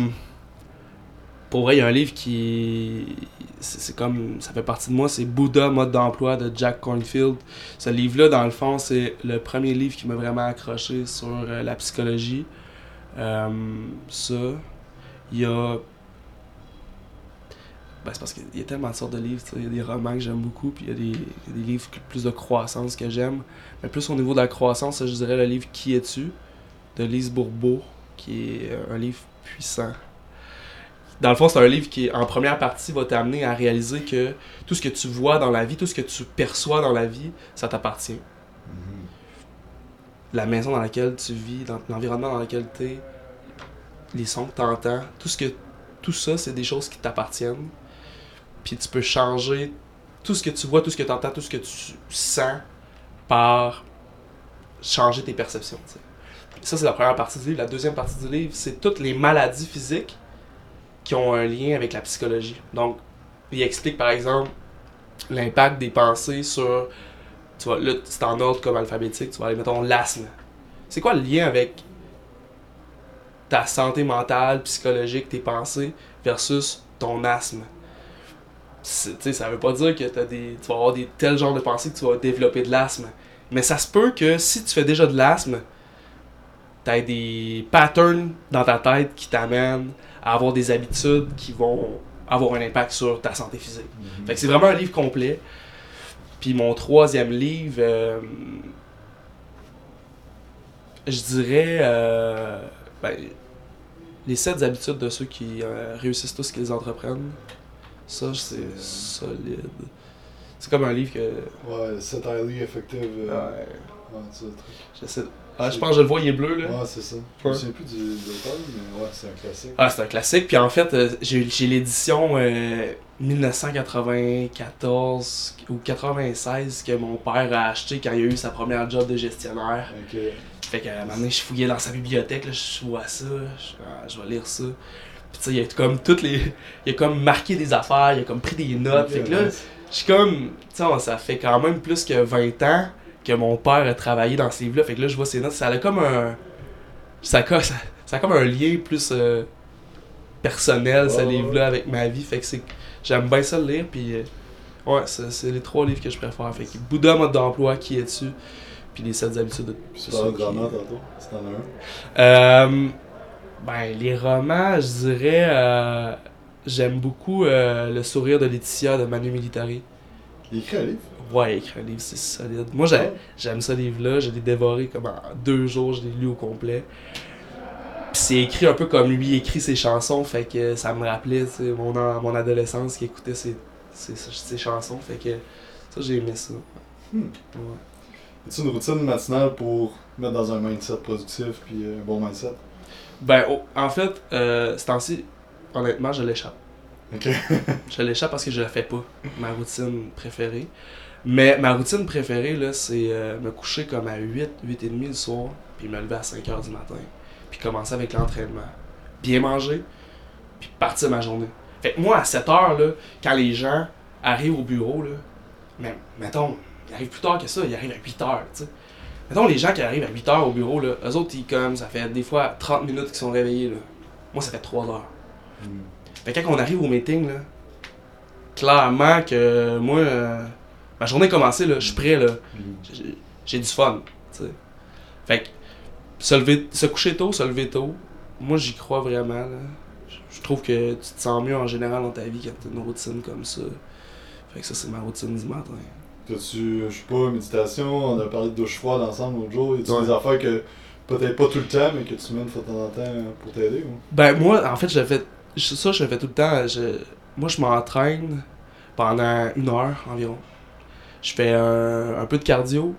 pour vrai, il y a un livre qui. C'est comme. Ça fait partie de moi, c'est Bouddha, mode d'emploi de Jack Cornfield. Ce livre-là, dans le fond, c'est le premier livre qui m'a vraiment accroché sur euh, la psychologie. Euh, ça. Il y a. Ben, c'est parce qu'il y a tellement de sortes de livres. Il y a des romans que j'aime beaucoup, puis il y a des, il y a des livres plus de croissance que j'aime. Mais plus au niveau de la croissance, je dirais le livre Qui es-tu? de Lise Bourbeau, qui est un livre puissant. Dans le fond, c'est un livre qui, en première partie, va t'amener à réaliser que tout ce que tu vois dans la vie, tout ce que tu perçois dans la vie, ça t'appartient. La maison dans laquelle tu vis, dans l'environnement dans lequel tu es, les sons que tu entends, tout, ce que, tout ça, c'est des choses qui t'appartiennent. Puis tu peux changer tout ce que tu vois, tout ce que tu entends, tout ce que tu sens par changer tes perceptions. Ça, c'est la première partie du livre. La deuxième partie du livre, c'est toutes les maladies physiques qui ont un lien avec la psychologie. Donc, il explique par exemple l'impact des pensées sur. Tu vois, là, c'est en ordre comme alphabétique. Tu vas aller, mettons, l'asthme. C'est quoi le lien avec ta santé mentale, psychologique, tes pensées versus ton asthme? Sais, ça veut pas dire que t'as des, tu vas avoir des tels genres de pensées que tu vas développer de l'asthme. Mais ça se peut que si tu fais déjà de l'asthme, t'as des patterns dans ta tête qui t'amènent à avoir des habitudes qui vont avoir un impact sur ta santé physique. Fait que c'est vraiment un livre complet. Puis mon troisième livre, euh, je dirais euh, ben, les sept habitudes de ceux qui euh, réussissent tous qu'ils entreprennent. Ça, c'est solide. C'est comme un livre que. Ouais, c'est highly effective. Ouais, ouais, j'essaie Ah, je pense que je le vois, il est bleu là. Ouais, c'est ça. Je Ouais. souviens plus du l'auteur, mais ouais, c'est un classique. Ah, c'est un classique. Puis en fait, euh, j'ai l'édition euh, 1994 ou 96 que mon père a acheté quand il a eu sa première job de gestionnaire. Ok. Fait qu'à un moment donné, je fouillais dans sa bibliothèque, là, je vois ça, je, ah, je vais lire ça. Puis tu sais, il a comme toutes les. Il a comme marqué des affaires, il a comme pris des notes. Fait que là, je suis comme. Tu sais, ça fait quand même plus que 20 ans que mon père a travaillé dans ce livre-là. Fait que là, je vois ces notes, ça a comme un. Ça a, co- ça, ça a comme un lien plus euh, personnel, ce ouais, livre-là, avec ma vie. Fait que c'est. J'aime bien ça le lire, puis. euh, ouais, c'est c'est les trois livres que je préfère. Fait que Bouddha, mode d'emploi, qui es-tu? Puis les 7 habitudes de. De qui- romans tantôt, c'est en un. euh, ben, les romans, je dirais. J'aime beaucoup Le sourire de Laetitia de Manu Militari. Il écrit un livre. Ouais, il écrit un livre, c'est solide. Moi, j'ai- j'aime ce livre-là. Je l'ai dévoré comme en deux jours, je l'ai lu au complet. Puis c'est écrit un peu comme lui écrit ses chansons, fait que ça me rappelait mon, mon adolescence qui écoutait ses, ses, ses chansons, fait que ça, j'ai aimé ça. Hmm. Ouais. As-tu une routine matinale pour mettre dans un mindset productif puis euh, un bon mindset? Ben, oh, en fait, euh, ce temps-ci, honnêtement, je l'échappe. [LAUGHS] Je l'échappe parce que je la fais pas, ma routine préférée. Mais ma routine préférée, là, c'est euh, me coucher comme à 8, 8 et demi le soir, puis me lever à 5 heures du matin, puis commencer avec l'entraînement. Bien manger, puis partir ma journée. Fait que moi, à 7 heures, là, quand les gens arrivent au bureau, là, même, mettons, ils arrivent plus tard que ça, ils arrivent à 8 heures, tu sais. Mettons, les gens qui arrivent à 8 heures au bureau, là, eux autres, ils comme, ça fait des fois 30 minutes qu'ils sont réveillés, là. Moi, ça fait 3 heures. Hmm. Fait que quand on arrive au meeting, là, clairement que moi, euh, ma journée est commencée, là, je suis prêt, là. Mhm. J'ai- du fun, tu sais. Fait que, se, lever, se coucher tôt, se lever tôt, moi, j'y crois vraiment, là. Je- trouve que tu te sens mieux en général dans ta vie quand t'as une routine comme ça. Fait que ça, c'est ma routine du matin. T'as-tu, je sais pas, méditation, on a parlé de douche froide ensemble l'autre jour. Y a-tu Ouais. des affaires que peut-être pas tout le temps, mais que tu mènes de temps en temps pour t'aider ou? Ben, moi, en fait, je le fais. Ça, je fais tout le temps. Je, moi, je m'entraîne pendant une heure environ. Je fais un, un peu de cardio.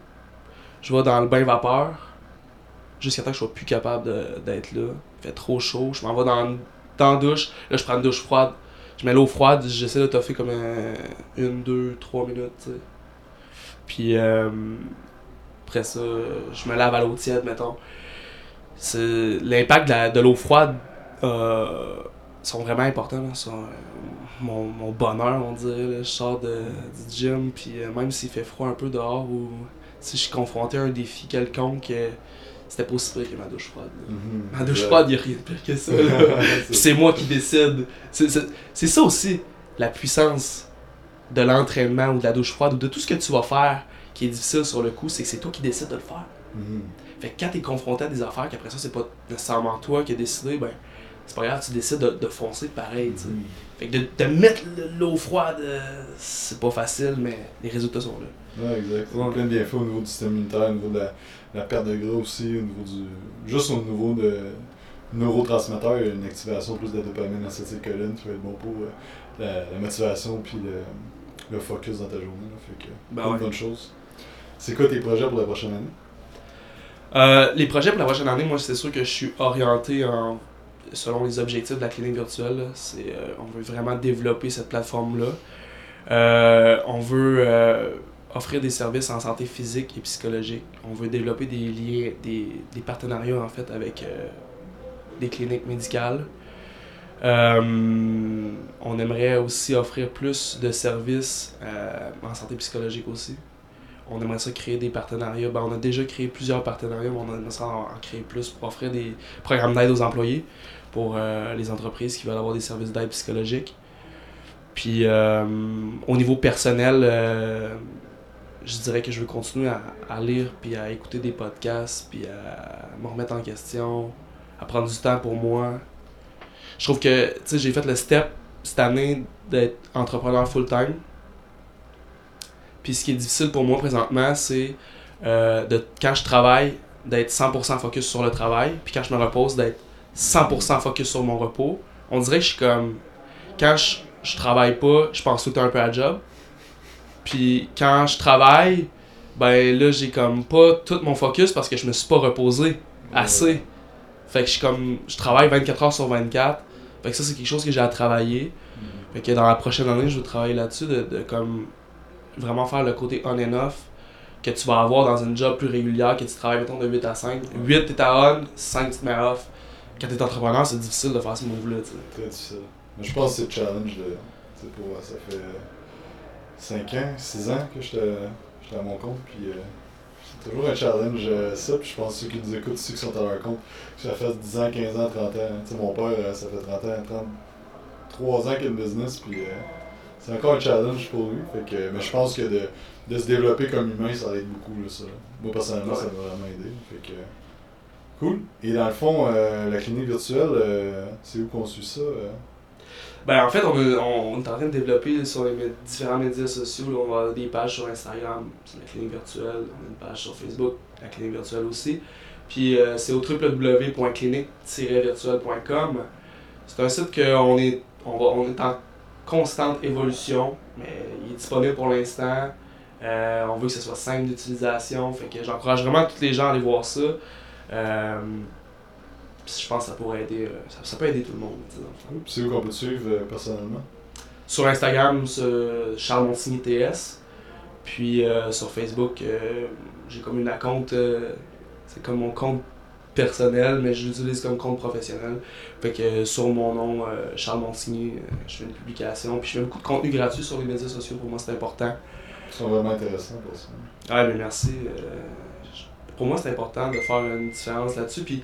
Je vais dans le bain vapeur. Jusqu'à temps que je sois plus capable d'être là. Il fait trop chaud. Je m'en vais dans, dans douche. Là, je prends une douche froide. Je mets l'eau froide. J'essaie de toffer comme un- une, deux, trois minutes. Puis euh, après ça, je me lave à l'eau tiède, mettons. L'impact de l'eau froide euh, sont vraiment importants là, sur euh, mon, mon bonheur, on dirait. là. Je sors de, du gym, puis euh, même s'il fait froid un peu dehors ou si je suis confronté à un défi quelconque, euh, c'était pas aussi pire que ma douche froide. là. Ma douche froide, il a rien de pire que ça. [LAUGHS] c'est moi qui décide. C'est- ça aussi, la puissance de l'entraînement ou de la douche froide ou de tout ce que tu vas faire qui est difficile sur le coup, c'est que c'est toi qui décides de le faire. Mhm. Fait que quand t'es confronté à des affaires qu'après ça, c'est pas nécessairement toi qui as décidé, ben, c'est pas grave, tu décides de, de foncer pareil. Mhm. Fait que de, de mettre le- l'eau froide, euh, c'est pas facile, mais les résultats sont là. Ouais, exact. Ouais. Plein de bienfaits au niveau du système immunitaire, au niveau de la, la perte de gras aussi, au niveau du. Juste au niveau de a une activation plus de dopamine, acétylcholine qui va être bon pour euh, la, la motivation puis le, le focus dans ta journée. là. Fait que Ben ouais. bonnes choses. C'est quoi tes projets pour la prochaine année? Euh, les projets pour la prochaine année, moi, c'est sûr que je suis orienté en, selon les objectifs de la clinique virtuelle. C'est, euh, on veut vraiment développer cette plateforme-là. Euh, on veut euh, offrir des services en santé physique et psychologique. On veut développer des liens, des, des partenariats, en fait, avec des cliniques médicales. On aimerait aussi offrir plus de services en santé psychologique aussi. On aimerait ça créer des partenariats. Ben, on a déjà créé plusieurs partenariats, mais on aimerait ça en créer plus pour offrir des programmes d'aide aux employés pour euh, les entreprises qui veulent avoir des services d'aide psychologique. Puis euh, au niveau personnel, euh, je dirais que je veux continuer à, lire, puis à écouter des podcasts, puis à me remettre en question, à prendre du temps pour moi. Je trouve que tu sais, j'ai fait le step cette année d'être entrepreneur full-time. Puis ce qui est difficile pour moi présentement, c'est de quand je travaille, d'être 100% focus sur le travail, puis quand je me repose, d'être 100% focus sur mon repos. On dirait que je suis comme. Quand je, je travaille pas, je pense tout le temps un peu à job. Puis quand je travaille, ben là, j'ai comme pas tout mon focus parce que je me suis pas reposé assez. Fait que je suis comme. Je travaille 24 heures sur 24. Fait que ça, c'est quelque chose que j'ai à travailler. Mhm. Fait que dans la prochaine année, je vais travailler là-dessus, de, de comme vraiment faire le côté on and off que tu vas avoir dans une job plus régulière, que tu travailles mettons de 8 à 5. 8 t'es à on, 5 tu te mets off. Quand t'es entrepreneur, c'est difficile de faire ce move-là. Très difficile. Mais je pense que c'est le challenge de. pour, ça fait 5 ans, 6 ans que j'étais à mon compte, puis euh, c'est toujours un challenge euh, ça, puis je pense que ceux qui nous écoutent, ceux qui sont à leur compte, ça fait 10 ans, 15 ans, 30 ans. Tu mon père, euh, ça fait 30 ans, 33 ans qu'il a une business, puis c'est encore un challenge pour lui. Fait que, mais je pense que de, de se développer comme humain, ça aide beaucoup, là, ça. Moi, personnellement, ça m'a vraiment aidé. Fait que, cool. Et dans le fond, euh, la clinique virtuelle, euh, c'est où qu'on suit ça? euh? Ben, en fait, on, a- on, est en train de développer sur les différents médias sociaux. on avoir des pages sur Instagram, c'est la clinique virtuelle. On a une page sur Facebook, la clinique virtuelle aussi. Puis c'est au www.clinique-virtuelle.com. C'est un site qu'on est, on on est en constante évolution, mais il est disponible pour l'instant. On veut que ce soit simple d'utilisation, fait que j'encourage vraiment tous les gens à aller voir ça. Euh, je pense que ça pourrait aider, euh, ça, ça peut aider tout le monde. C'est où qu'on peut te suivre euh, personnellement? Sur Instagram, c'est Charles Monsigny TS. Puis euh, sur Facebook, j'ai comme une compte. c'est comme mon compte personnel, mais je l'utilise comme compte professionnel. Fait que sur mon nom, Charles Monsigny, euh, je fais une publication. Puis je fais beaucoup de contenu gratuit sur les médias sociaux. Pour moi, c'est important. Ils sont vraiment intéressants pour ça. Ouais, mais merci. Pour moi, c'est important de faire une différence là-dessus. Puis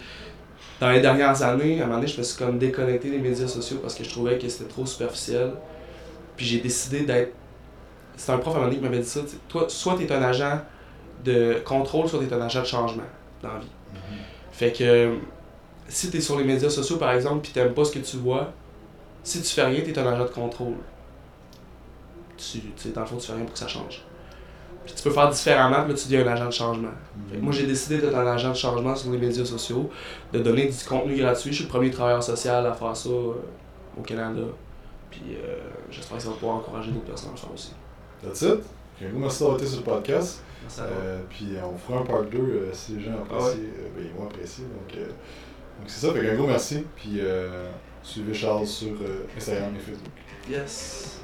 dans les dernières années, à un moment donné, je me suis comme déconnecté des médias sociaux parce que je trouvais que c'était trop superficiel. Puis j'ai décidé d'être. C'est un prof à un moment donné qui m'avait dit ça. Toi, soit tu es un agent de contrôle, soit tu es un agent de changement dans la vie. Mm-hmm. Fait que si tu es sur les médias sociaux, par exemple, puis tu pas ce que tu vois, si tu fais rien, tu es un agent de contrôle. Tu, dans le fond, tu fais rien pour que ça change. Puis tu peux faire différemment, mais tu deviens un agent de changement. Mm-hmm. Moi, j'ai décidé d'être un agent de changement sur les médias sociaux, de donner du contenu gratuit. Je suis le premier travailleur social à faire ça euh, au Canada. Puis euh, j'espère que ça va pouvoir encourager d'autres personnes à le faire aussi. That's it. Merci d'avoir été sur le podcast. Euh, puis on fera un part 2 si les gens apprécient. Ah ben, ils vont apprécier. Donc, donc c'est ça. Fait un gros merci. Puis suivez Charles sur Instagram et Facebook. Yes.